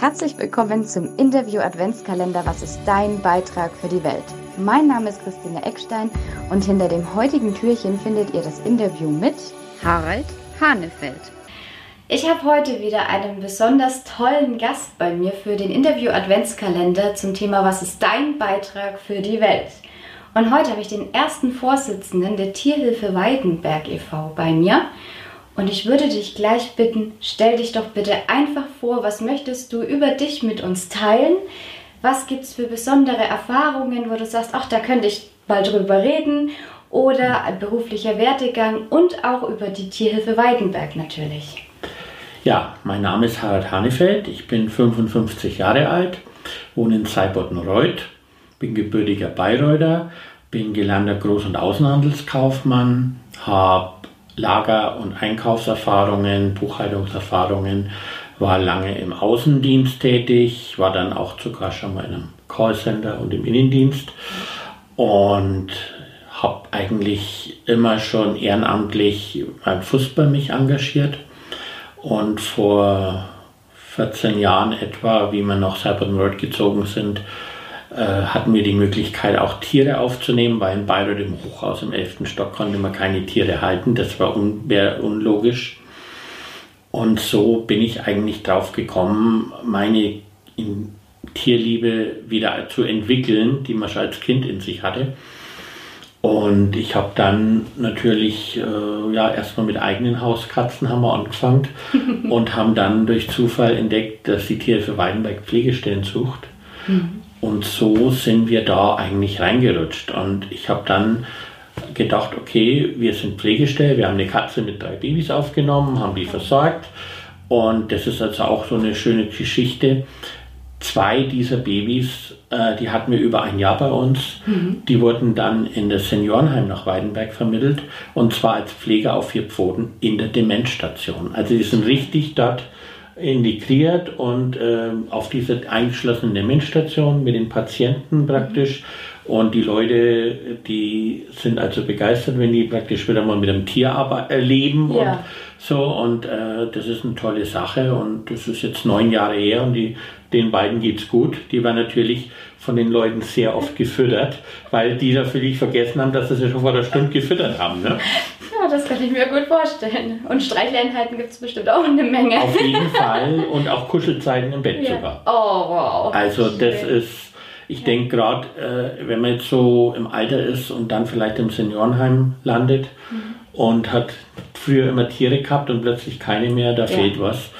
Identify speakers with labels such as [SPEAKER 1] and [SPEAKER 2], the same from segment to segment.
[SPEAKER 1] Herzlich willkommen zum Interview Adventskalender Was ist dein Beitrag für die Welt? Mein Name ist Christine Eckstein und hinter dem heutigen Türchen findet ihr das Interview mit Harald Hanefeld. Ich habe heute wieder einen besonders tollen Gast bei mir für den Interview Adventskalender zum Thema Was ist dein Beitrag für die Welt? Und heute habe ich den ersten Vorsitzenden der Tierhilfe Weidenberg e.V. bei mir. Und ich würde dich gleich bitten, stell dich doch bitte einfach vor, was möchtest du über dich mit uns teilen? Was gibt es für besondere Erfahrungen, wo du sagst, ach, da könnte ich mal drüber reden? Oder ein beruflicher Werdegang und auch über die Tierhilfe Weidenberg natürlich.
[SPEAKER 2] Ja, mein Name ist Harald Hanefeld, ich bin 55 Jahre alt, wohne in Zeibottenreuth, bin gebürtiger Bayreuther, bin gelernter Groß- und Außenhandelskaufmann, habe Lager- und Einkaufserfahrungen, Buchhaltungserfahrungen, war lange im Außendienst tätig, war dann auch sogar schon mal in einem Callcenter und im Innendienst und habe eigentlich immer schon ehrenamtlich beim Fußball mich engagiert und vor 14 Jahren etwa, wie wir nach Cyber World gezogen sind, hatten wir die Möglichkeit, auch Tiere aufzunehmen, weil in Bayreuth im Hochhaus im 11. Stock konnte man keine Tiere halten. Das war un unlogisch. Und so bin ich eigentlich drauf gekommen, meine Tierliebe wieder zu entwickeln, die man schon als Kind in sich hatte. Und ich habe dann natürlich äh, ja erstmal mit eigenen Hauskatzen haben wir angefangen und haben dann durch Zufall entdeckt, dass die Tierhilfe Weidenberg Pflegestellen sucht. Mhm. Und so sind wir da eigentlich reingerutscht. Und ich habe dann gedacht, okay, wir sind Pflegestelle, wir haben eine Katze mit drei Babys aufgenommen, haben die versorgt. Und das ist also auch so eine schöne Geschichte. Zwei dieser Babys, äh, die hatten wir über ein Jahr bei uns. Mhm. Die wurden dann in das Seniorenheim nach Weidenberg vermittelt. Und zwar als Pfleger auf vier Pfoten in der Demenzstation. Also die sind richtig dort integriert und äh, auf diese eingeschlossene Dementstation mit den Patienten praktisch. Und die Leute, die sind also begeistert, wenn die praktisch wieder mal mit einem Tier erleben ja. und so. Und äh, das ist eine tolle Sache. Und das ist jetzt neun Jahre her und die, den beiden geht's gut. Die waren natürlich von den Leuten sehr oft gefüttert, weil die natürlich vergessen haben, dass sie sich schon vor der Stunde gefüttert haben. Ne?
[SPEAKER 1] das kann ich mir gut vorstellen. Und Streicheleinheiten gibt es bestimmt auch eine Menge.
[SPEAKER 2] Auf jeden Fall. Und auch Kuschelzeiten im Bett ja. sogar.
[SPEAKER 1] Oh, wow.
[SPEAKER 2] Also das ist, ich ja. denke gerade, äh, wenn man jetzt so im Alter ist und dann vielleicht im Seniorenheim landet mhm. und hat früher immer Tiere gehabt und plötzlich keine mehr, da ja. fehlt was.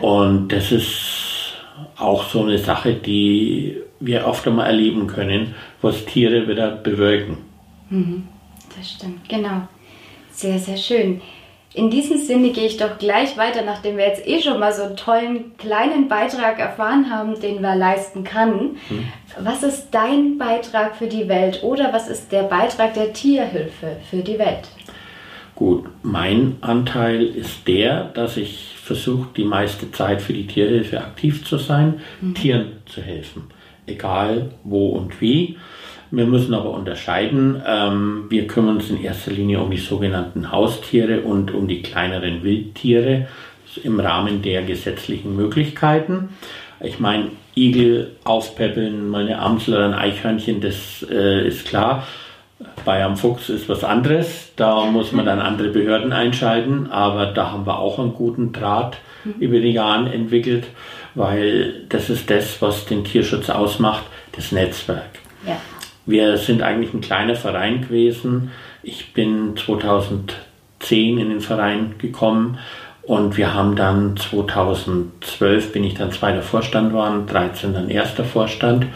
[SPEAKER 2] Und das ist auch so eine Sache, die wir oft einmal erleben können, was Tiere wieder bewirken.
[SPEAKER 1] Mhm. Das stimmt, genau. Sehr, sehr schön. In diesem Sinne gehe ich doch gleich weiter, nachdem wir jetzt eh schon mal so einen tollen kleinen Beitrag erfahren haben, den wir leisten kann. Hm. Was ist dein Beitrag für die Welt oder was ist der Beitrag der Tierhilfe für die Welt?
[SPEAKER 2] Gut, mein Anteil ist der, dass ich versuche, die meiste Zeit für die Tierhilfe aktiv zu sein, mhm. Tieren zu helfen, egal wo und wie. Wir müssen aber unterscheiden. Ähm, wir kümmern uns in erster Linie um die sogenannten Haustiere und um die kleineren Wildtiere im Rahmen der gesetzlichen Möglichkeiten. Ich meine, Igel aufpäppeln, meine Amsel oder ein Eichhörnchen, das äh, ist klar. Bei einem Fuchs ist was anderes. Da muss man dann andere Behörden einschalten. Aber da haben wir auch einen guten Draht mhm. über die Jahre entwickelt, weil das ist das, was den Tierschutz ausmacht, das Netzwerk. Ja. Wir sind eigentlich ein kleiner Verein gewesen. Ich bin 2010 in den Verein gekommen und wir haben dann 2012 bin ich dann zweiter Vorstand waren, 13 dann erster Vorstand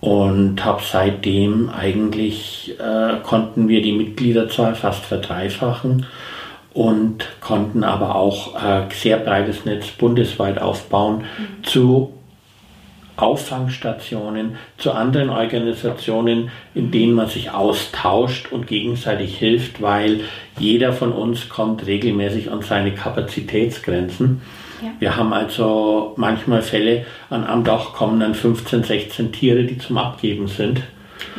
[SPEAKER 2] und habe seitdem eigentlich äh, konnten wir die Mitgliederzahl fast verdreifachen und konnten aber auch äh, sehr breites Netz bundesweit aufbauen mhm. zu Auffangstationen, zu anderen Organisationen, in denen man sich austauscht und gegenseitig hilft, weil jeder von uns kommt regelmäßig an seine Kapazitätsgrenzen. Ja. Wir haben also manchmal Fälle, an einem Dach kommen dann 15, 16 Tiere, die zum Abgeben sind.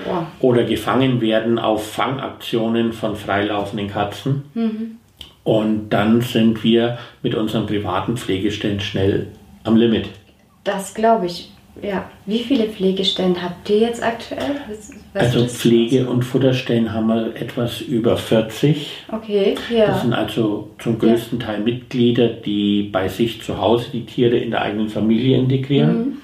[SPEAKER 2] Ja. Oder gefangen werden auf Fangaktionen von freilaufenden Katzen. Mhm. Und dann sind wir mit unseren privaten Pflegestellen schnell am Limit.
[SPEAKER 1] Das glaube ich. Ja. Wie viele Pflegestellen habt ihr jetzt aktuell?
[SPEAKER 2] Weißt also Pflege- und Futterstellen haben wir etwas über 40.
[SPEAKER 1] Okay, ja.
[SPEAKER 2] Das sind also zum größten ja. Teil Mitglieder, die bei sich zu Hause die Tiere in der eigenen Familie integrieren. Mhm.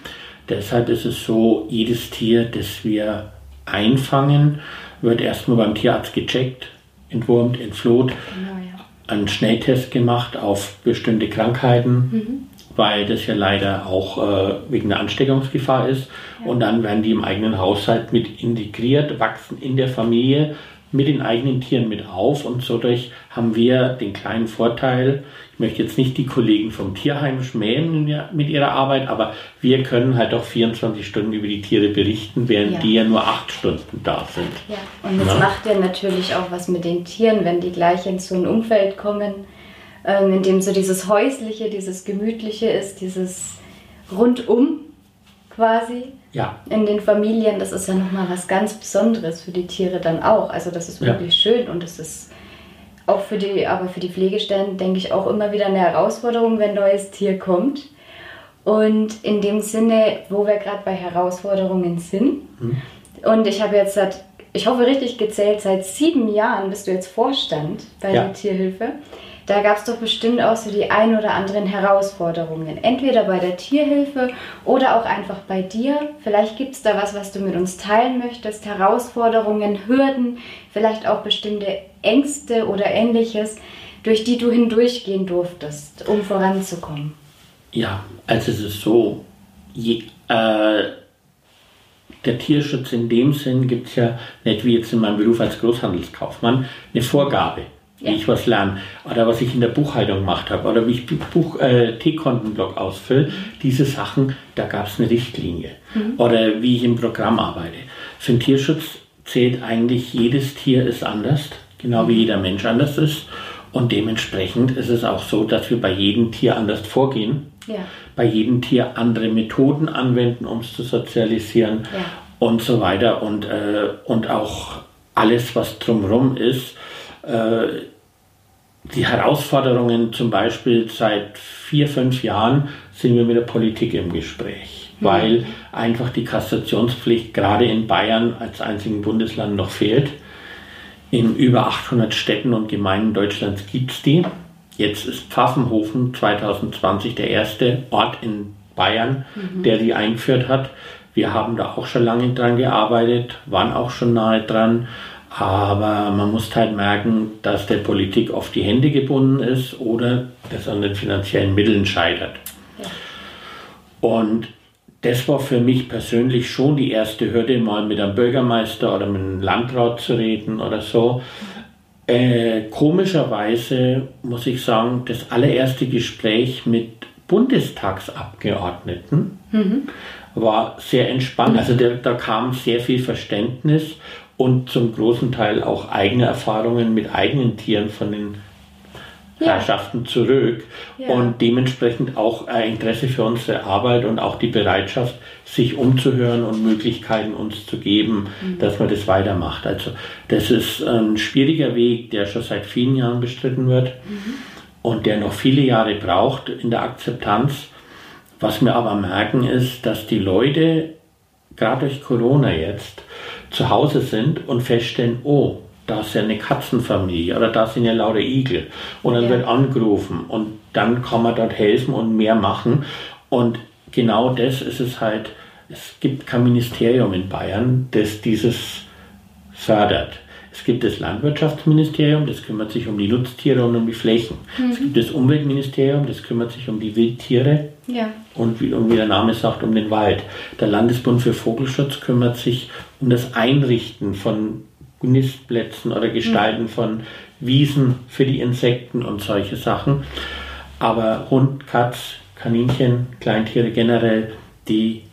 [SPEAKER 2] Deshalb ist es so, jedes Tier, das wir einfangen, wird erstmal beim Tierarzt gecheckt, entwurmt, entfloht, genau, ja. einen Schnelltest gemacht auf bestimmte Krankheiten, mhm. Weil das ja leider auch äh, wegen der Ansteckungsgefahr ist. Ja. Und dann werden die im eigenen Haushalt mit integriert, wachsen in der Familie, mit den eigenen Tieren mit auf und so dadurch haben wir den kleinen Vorteil, ich möchte jetzt nicht die Kollegen vom Tierheim schmähen mit ihrer Arbeit, aber wir können halt auch 24 Stunden über die Tiere berichten, während ja. die ja nur acht Stunden da sind.
[SPEAKER 1] Ja, und das ja. macht ja natürlich auch was mit den Tieren, wenn die gleich in so ein Umfeld kommen, ähm, in dem so dieses Häusliche, dieses Gemütliche ist, dieses Rundum quasi
[SPEAKER 2] ja.
[SPEAKER 1] in den Familien. Das ist ja nochmal was ganz Besonderes für die Tiere dann auch. Also das ist wirklich ja. schön und das ist auch für die, aber für die Pflegestellen denke ich auch immer wieder eine Herausforderung, wenn ein neues Tier kommt. Und in dem Sinne, wo wir gerade bei Herausforderungen sind. Mhm. Und ich habe jetzt seit, ich hoffe richtig gezählt, seit sieben Jahren bist du jetzt Vorstand bei ja. der Tierhilfe da gab es doch bestimmt auch so die ein oder anderen Herausforderungen. Entweder bei der Tierhilfe oder auch einfach bei dir. Vielleicht gibt es da was, was du mit uns teilen möchtest. Herausforderungen, Hürden, vielleicht auch bestimmte Ängste oder ähnliches, durch die du hindurchgehen durftest, um voranzukommen.
[SPEAKER 2] Ja, also es ist so, je, äh, der Tierschutz in dem Sinn gibt es ja nicht wie jetzt in meinem Beruf als Großhandelskaufmann eine Vorgabe wie ich was lerne oder was ich in der Buchhaltung gemacht habe oder wie ich Buch, äh, T-Kontenblock ausfülle, diese Sachen, da gab es eine Richtlinie. Mhm. Oder wie ich im Programm arbeite. Für den Tierschutz zählt eigentlich, jedes Tier ist anders, genau wie jeder Mensch anders ist. Und dementsprechend ist es auch so, dass wir bei jedem Tier anders vorgehen, ja. bei jedem Tier andere Methoden anwenden, um es zu sozialisieren ja. und so weiter. Und, äh, und auch alles, was drumherum ist, die Herausforderungen zum Beispiel seit vier, fünf Jahren sind wir mit der Politik im Gespräch, mhm. weil einfach die Kassationspflicht gerade in Bayern als einzigen Bundesland noch fehlt. In über 800 Städten und Gemeinden Deutschlands gibt es die. Jetzt ist Pfaffenhofen 2020 der erste Ort in Bayern, mhm. der die eingeführt hat. Wir haben da auch schon lange dran gearbeitet, waren auch schon nahe dran. Aber man muss halt merken, dass der Politik oft die Hände gebunden ist oder es an den finanziellen Mitteln scheitert. Ja. Und das war für mich persönlich schon die erste Hürde, mal mit einem Bürgermeister oder mit einem Landrat zu reden oder so. Äh, komischerweise muss ich sagen, das allererste Gespräch mit Bundestagsabgeordneten mhm. war sehr entspannt. Also da, da kam sehr viel Verständnis und zum großen Teil auch eigene Erfahrungen mit eigenen Tieren von den ja. Herrschaften zurück ja. und dementsprechend auch ein Interesse für unsere Arbeit und auch die Bereitschaft, sich umzuhören und Möglichkeiten uns zu geben, mhm. dass man das weitermacht. Also das ist ein schwieriger Weg, der schon seit vielen Jahren bestritten wird mhm. und der noch viele Jahre braucht in der Akzeptanz. Was wir aber merken ist, dass die Leute, gerade durch Corona jetzt, zu Hause sind und feststellen, oh, da ist ja eine Katzenfamilie oder da sind ja lauter Igel. Und dann ja. wird angerufen und dann kann man dort helfen und mehr machen. Und genau das ist es halt, es gibt kein Ministerium in Bayern, das dieses fördert. Es gibt das Landwirtschaftsministerium, das kümmert sich um die Nutztiere und um die Flächen. Mhm. Es gibt das Umweltministerium, das kümmert sich um die Wildtiere ja. und, wie, und wie der Name sagt, um den Wald. Der Landesbund für Vogelschutz kümmert sich um das Einrichten von Nistplätzen oder Gestalten mhm. von Wiesen für die Insekten und solche Sachen. Aber Hund, Katz, Kaninchen, Kleintiere generell, die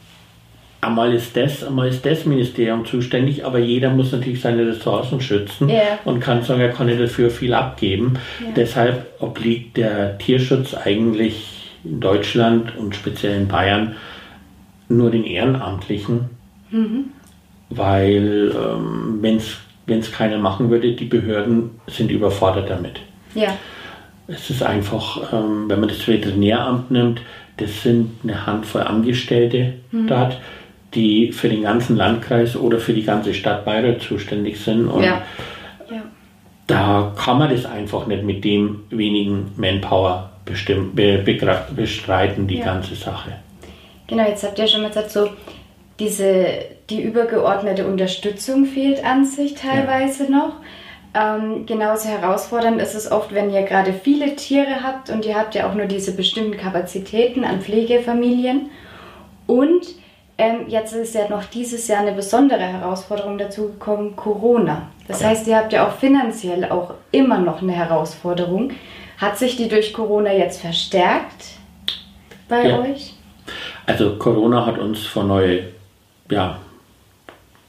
[SPEAKER 2] einmal ist das, einmal ist das Ministerium zuständig, aber jeder muss natürlich seine Ressourcen schützen yeah. und kann sagen, er kann nicht dafür viel abgeben. Yeah. Deshalb obliegt der Tierschutz eigentlich in Deutschland und speziell in Bayern nur den Ehrenamtlichen, mhm. Weil ähm, wenn es keiner machen würde, die Behörden sind überfordert damit.
[SPEAKER 1] Ja.
[SPEAKER 2] Es ist einfach, ähm, wenn man das Veterinäramt nimmt, Das sind eine Handvoll Angestellte mhm. dort, die für den ganzen Landkreis oder für die ganze Stadt Bayreuth zuständig sind. Und ja. Ja. da kann man das einfach nicht mit dem wenigen Manpower bestimmt, be, bestreiten, die ja. ganze Sache.
[SPEAKER 1] Genau, jetzt habt ihr schon mal gesagt, so diese, die übergeordnete Unterstützung fehlt an sich teilweise ja. noch. Ähm, genauso herausfordernd ist es oft, wenn ihr gerade viele Tiere habt und ihr habt ja auch nur diese bestimmten Kapazitäten an Pflegefamilien. Und ähm, jetzt ist ja noch dieses Jahr eine besondere Herausforderung dazu gekommen, Corona. Das ja. heißt, ihr habt ja auch finanziell auch immer noch eine Herausforderung. Hat sich die durch Corona jetzt verstärkt bei ja. euch?
[SPEAKER 2] Also Corona hat uns vor neue ja,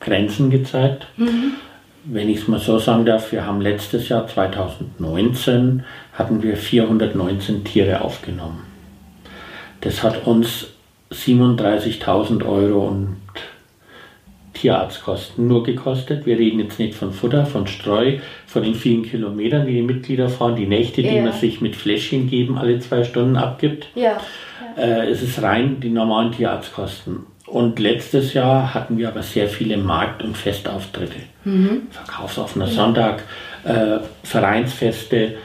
[SPEAKER 2] Grenzen gezeigt. Mhm. Wenn ich es mal so sagen darf, wir haben letztes Jahr 2019 hatten wir 419 Tiere aufgenommen. Das hat uns 37.000 Euro und Tierarztkosten nur gekostet. Wir reden jetzt nicht von Futter, von Streu, von den vielen Kilometern, die die Mitglieder fahren, die Nächte, die man sich mit Fläschchen geben alle zwei Stunden abgibt. Ja. ja. Äh, es ist rein die normalen Tierarztkosten. Und letztes Jahr hatten wir aber sehr viele Markt- und Festauftritte. Mhm. Verkaufsoffener Sonntag, äh, Vereinsfeste,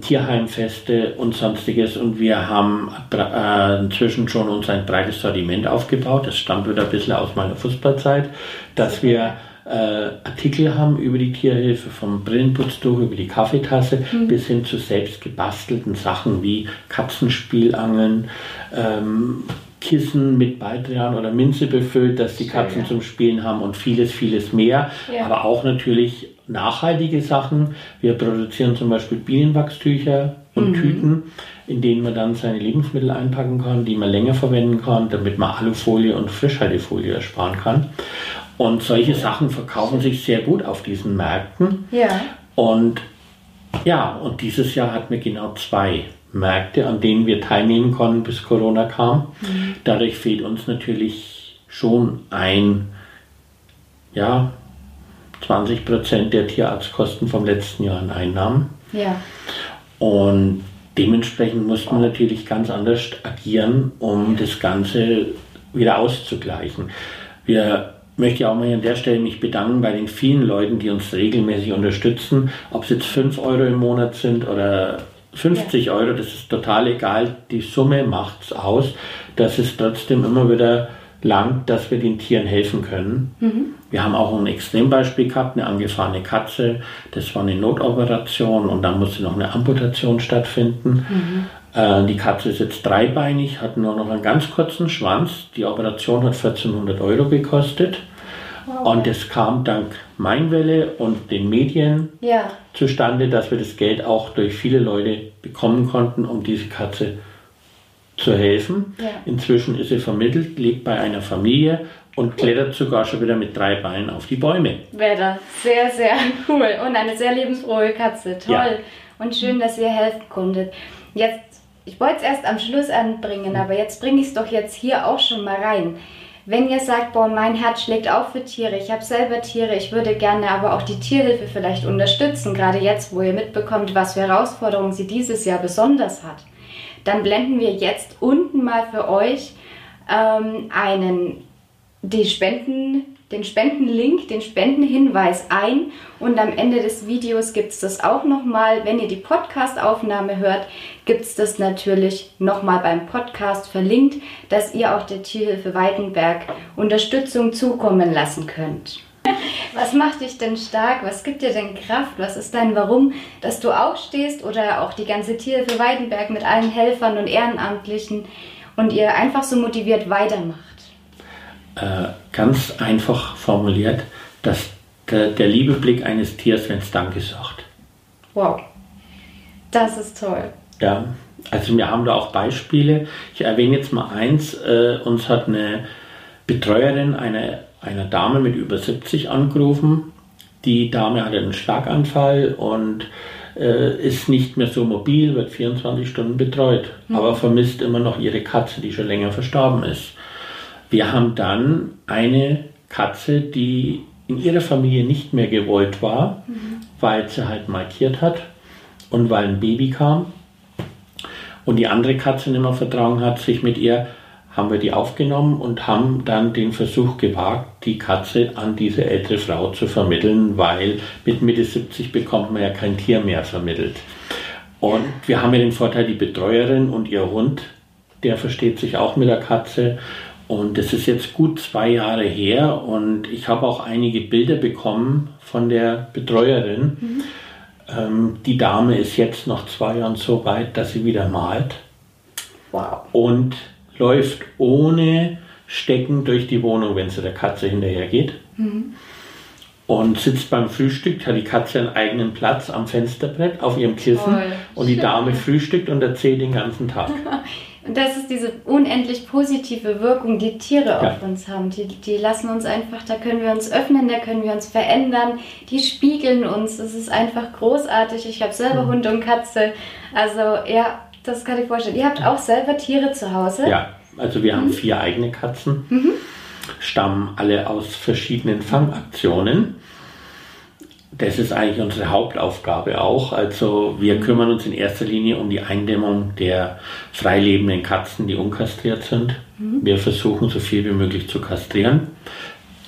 [SPEAKER 2] Tierheimfeste und sonstiges. Und wir haben äh, inzwischen schon uns ein breites Sortiment aufgebaut. Das stammt wieder ein bisschen aus meiner Fußballzeit, dass wir äh, Artikel haben über die Tierhilfe, vom Brillenputztuch über die Kaffeetasse mhm. bis hin zu selbst gebastelten Sachen wie Katzenspielangeln, ähm, Kissen mit Baldrian oder Minze befüllt, dass die Katzen ja. zum Spielen haben und vieles, vieles mehr. Ja. Aber auch natürlich nachhaltige Sachen. Wir produzieren zum Beispiel Bienenwachstücher und mhm. Tüten, in denen man dann seine Lebensmittel einpacken kann, die man länger verwenden kann, damit man Alufolie und Frischhaltefolie ersparen kann. Und solche Sachen verkaufen sich sehr gut auf diesen Märkten. Ja. Und ja, und dieses Jahr hatten wir genau zwei Märkte, an denen wir teilnehmen konnten, bis Corona kam. Mhm. Dadurch fehlt uns natürlich schon ein, ja, 20 Prozent der Tierarztkosten vom letzten Jahr an Einnahmen. Ja. Und dementsprechend mussten wir natürlich ganz anders agieren, um das Ganze wieder auszugleichen. Wir möchte auch mal an der Stelle mich bedanken bei den vielen Leuten, die uns regelmäßig unterstützen, ob es jetzt 5 Euro im Monat sind oder 50 ja. Euro, das ist total egal. Die Summe macht es aus, dass es trotzdem immer wieder langt, dass wir den Tieren helfen können. Mhm. Wir haben auch ein Extrembeispiel gehabt, eine angefahrene Katze. Das war eine Notoperation und dann musste noch eine Amputation stattfinden. Mhm. Äh, die Katze ist jetzt dreibeinig, hat nur noch einen ganz kurzen Schwanz. Die Operation hat 1400 Euro gekostet. Und es kam dank Mainwelle und den Medien ja. zustande, dass wir das Geld auch durch viele Leute bekommen konnten, um diese Katze zu helfen. Ja. Inzwischen ist sie vermittelt, lebt bei einer Familie und klettert sogar schon wieder mit drei Beinen auf die Bäume.
[SPEAKER 1] Wetter, sehr, sehr cool. Und eine sehr lebensfrohe Katze. Toll. Ja. Und schön, dass ihr helfen konntet. Jetzt, ich wollte es erst am Schluss anbringen, aber jetzt bringe ich es doch jetzt hier auch schon mal rein. Wenn ihr sagt, boah, mein Herz schlägt auch für Tiere, ich habe selber Tiere, ich würde gerne aber auch die Tierhilfe vielleicht unterstützen, gerade jetzt, wo ihr mitbekommt, was für Herausforderungen sie dieses Jahr besonders hat, dann blenden wir jetzt unten mal für euch ähm, einen, die Spenden den Spendenlink, den Spendenhinweis ein und am Ende des Videos gibt es das auch nochmal. Wenn ihr die Podcast-Aufnahme hört, gibt es das natürlich nochmal beim Podcast verlinkt, dass ihr auch der Tierhilfe Weidenberg Unterstützung zukommen lassen könnt. Was macht dich denn stark? Was gibt dir denn Kraft? Was ist dein Warum, dass du aufstehst oder auch die ganze Tierhilfe Weidenberg mit allen Helfern und Ehrenamtlichen und ihr einfach so motiviert weitermacht?
[SPEAKER 2] Äh, ganz einfach formuliert, dass der, der liebe Blick eines Tiers, wenn es Danke sagt.
[SPEAKER 1] Wow, das ist toll.
[SPEAKER 2] Ja, also wir haben da auch Beispiele. Ich erwähne jetzt mal eins. Äh, uns hat eine Betreuerin eine, einer Dame mit über 70 angerufen. Die Dame hatte einen Schlaganfall und äh, ist nicht mehr so mobil, wird 24 Stunden betreut, mhm. aber vermisst immer noch ihre Katze, die schon länger verstorben ist. Wir haben dann eine Katze, die in ihrer Familie nicht mehr gewollt war, mhm. weil sie halt markiert hat und weil ein Baby kam. und die andere Katze nicht mehr vertragen hat, sich mit ihr, haben wir die aufgenommen und haben dann den Versuch gewagt, die Katze an diese ältere Frau zu vermitteln, weil mit Mitte 70 bekommt man ja kein Tier mehr vermittelt. Und wir haben ja den Vorteil, die Betreuerin und ihr Hund, der versteht sich auch mit der Katze. Und das ist jetzt gut zwei Jahre her und ich habe auch einige Bilder bekommen von der Betreuerin. Mhm. Ähm, die Dame ist jetzt nach zwei Jahren so weit, dass sie wieder malt. Wow. Und läuft ohne Stecken durch die Wohnung, wenn sie der Katze hinterher geht. Mhm. Und sitzt beim Frühstück, hat die Katze einen eigenen Platz am Fensterbrett auf ihrem Kissen Toll. und die Dame frühstückt und erzählt den ganzen Tag.
[SPEAKER 1] Und das ist diese unendlich positive Wirkung, die Tiere ja. auf uns haben. Die, die lassen uns einfach, da können wir uns öffnen, da können wir uns verändern, die spiegeln uns. Das ist einfach großartig. Ich habe selber mhm. Hund und Katze. Also ja, das kann ich vorstellen. Ihr habt auch selber Tiere zu Hause?
[SPEAKER 2] Ja, also wir mhm. haben vier eigene Katzen, mhm. stammen alle aus verschiedenen Fangaktionen das ist eigentlich unsere Hauptaufgabe auch. Also wir kümmern uns in erster Linie um die Eindämmung der freilebenden Katzen, die unkastriert sind. Mhm. Wir versuchen so viel wie möglich zu kastrieren.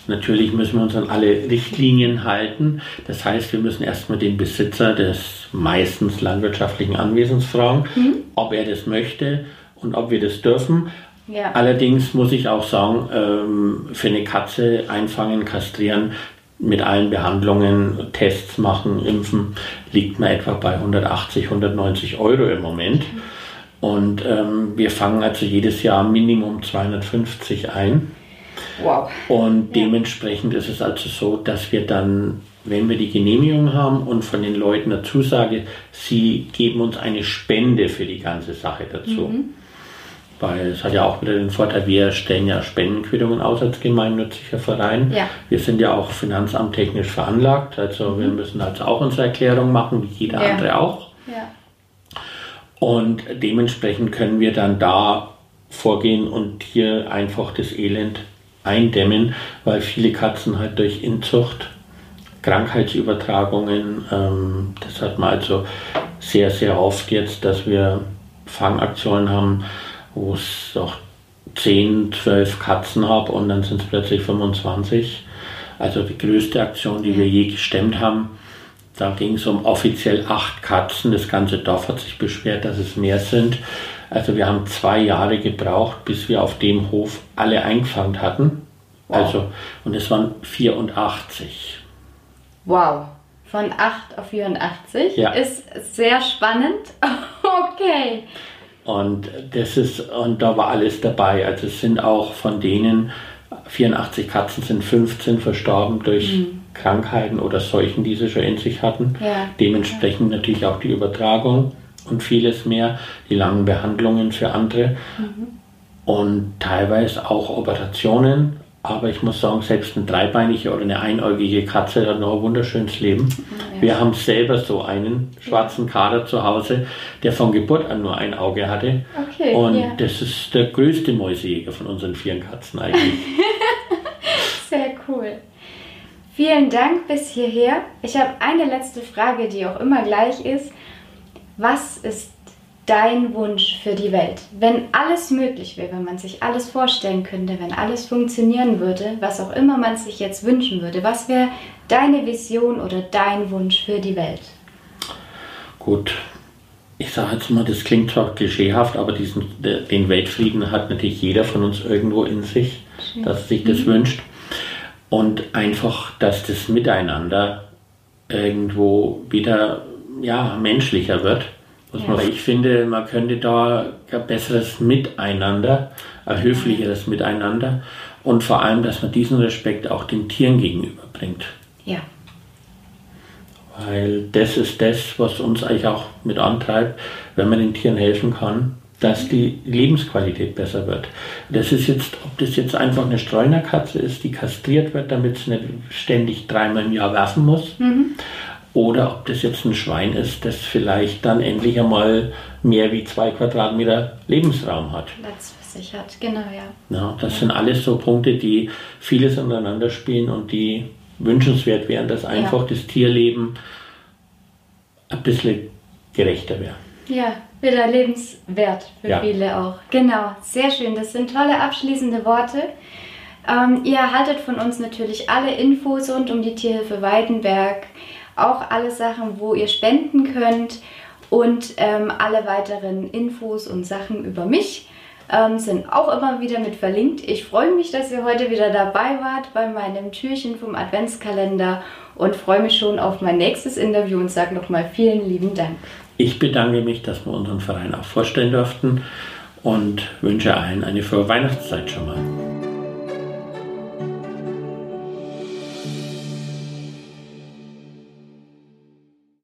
[SPEAKER 2] Natürlich müssen wir uns an alle Richtlinien halten. Das heißt, wir müssen erstmal den Besitzer des meistens landwirtschaftlichen Anwesens fragen, mhm. ob er das möchte und ob wir das dürfen. Ja. Allerdings muss ich auch sagen, ähm, für eine Katze einfangen, kastrieren, mit allen Behandlungen, Tests machen, impfen, liegt man etwa bei 180, 190 Euro im Moment. Und ähm, wir fangen also jedes Jahr Minimum 250 ein. Wow. Und dementsprechend ist es also so, dass wir dann, wenn wir die Genehmigung haben und von den Leuten eine Zusage, sie geben uns eine Spende für die ganze Sache dazu. Mhm. Weil es hat ja auch wieder den Vorteil, wir stellen ja Spendenquittungen aus als gemeinnütziger Verein. Ja. Wir sind ja auch finanzamttechnisch veranlagt, also mhm. wir müssen also auch unsere Erklärung machen, wie jeder ja. andere auch. Ja. Und dementsprechend können wir dann da vorgehen und hier einfach das Elend eindämmen, weil viele Katzen halt durch Inzucht, Krankheitsübertragungen, ähm, das hat man also sehr, sehr oft jetzt, dass wir Fangaktionen haben, wo ich auch 10, 12 Katzen habe und dann sind es plötzlich 25. Also die größte Aktion, die wir je gestemmt haben, da ging es um offiziell acht Katzen. Das ganze Dorf hat sich beschwert, dass es mehr sind. Also wir haben zwei Jahre gebraucht, bis wir auf dem Hof alle eingefangen hatten. Wow. Also, und es waren 84.
[SPEAKER 1] Wow. Von 8 auf 84 ja. ist sehr spannend. okay.
[SPEAKER 2] Und das ist, und da war alles dabei. Also es sind auch von denen 84 Katzen sind 15 verstorben durch mhm. Krankheiten oder Seuchen, die sie schon in sich hatten. Ja. Dementsprechend ja. natürlich auch die Übertragung und vieles mehr, die langen Behandlungen für andere mhm. und teilweise auch Operationen aber ich muss sagen, selbst eine dreibeinige oder eine einäugige Katze hat noch ein wunderschönes Leben. Ja. Wir haben selber so einen schwarzen Kader zu Hause, der von Geburt an nur ein Auge hatte. Okay, Und ja. das ist der größte Mäusejäger von unseren vier Katzen eigentlich.
[SPEAKER 1] Sehr cool. Vielen Dank bis hierher. Ich habe eine letzte Frage, die auch immer gleich ist. Was ist dein Wunsch für die Welt? Wenn alles möglich wäre, wenn man sich alles vorstellen könnte, wenn alles funktionieren würde, was auch immer man sich jetzt wünschen würde, was wäre deine Vision oder dein Wunsch für die Welt?
[SPEAKER 2] Gut, ich sage jetzt mal, das klingt zwar klischeehaft, aber diesen, den Weltfrieden hat natürlich jeder von uns irgendwo in sich, Schön. dass sich das mhm. wünscht. Und einfach, dass das Miteinander irgendwo wieder ja, menschlicher wird ja. Ich finde, man könnte da ein besseres Miteinander, ein höflicheres Miteinander und vor allem, dass man diesen Respekt auch den Tieren gegenüberbringt. Ja. Weil das ist das, was uns eigentlich auch mit antreibt, wenn man den Tieren helfen kann, dass die Lebensqualität besser wird. Das ist jetzt, ob das jetzt einfach eine Streunerkatze ist, die kastriert wird, damit sie nicht ständig dreimal im Jahr werfen muss. Mhm oder ob das jetzt ein Schwein ist, das vielleicht dann endlich einmal mehr wie zwei Quadratmeter Lebensraum hat.
[SPEAKER 1] Platz für sich hat, genau, ja.
[SPEAKER 2] ja das ja. sind alles so Punkte, die vieles aneinander spielen und die wünschenswert wären, dass einfach ja. das Tierleben ein bisschen gerechter wäre.
[SPEAKER 1] Ja, wieder lebenswert für ja. viele auch. Genau, sehr schön. Das sind tolle abschließende Worte. Ähm, ihr erhaltet von uns natürlich alle Infos rund um die Tierhilfe Weidenberg, auch alle Sachen, wo ihr spenden könnt und ähm, alle weiteren Infos und Sachen über mich ähm, sind auch immer wieder mit verlinkt. Ich freue mich, dass ihr heute wieder dabei wart bei meinem Türchen vom Adventskalender und freue mich schon auf mein nächstes Interview und sage nochmal vielen lieben Dank.
[SPEAKER 2] Ich bedanke mich, dass wir unseren Verein auch vorstellen durften und wünsche allen eine frohe Weihnachtszeit schon mal.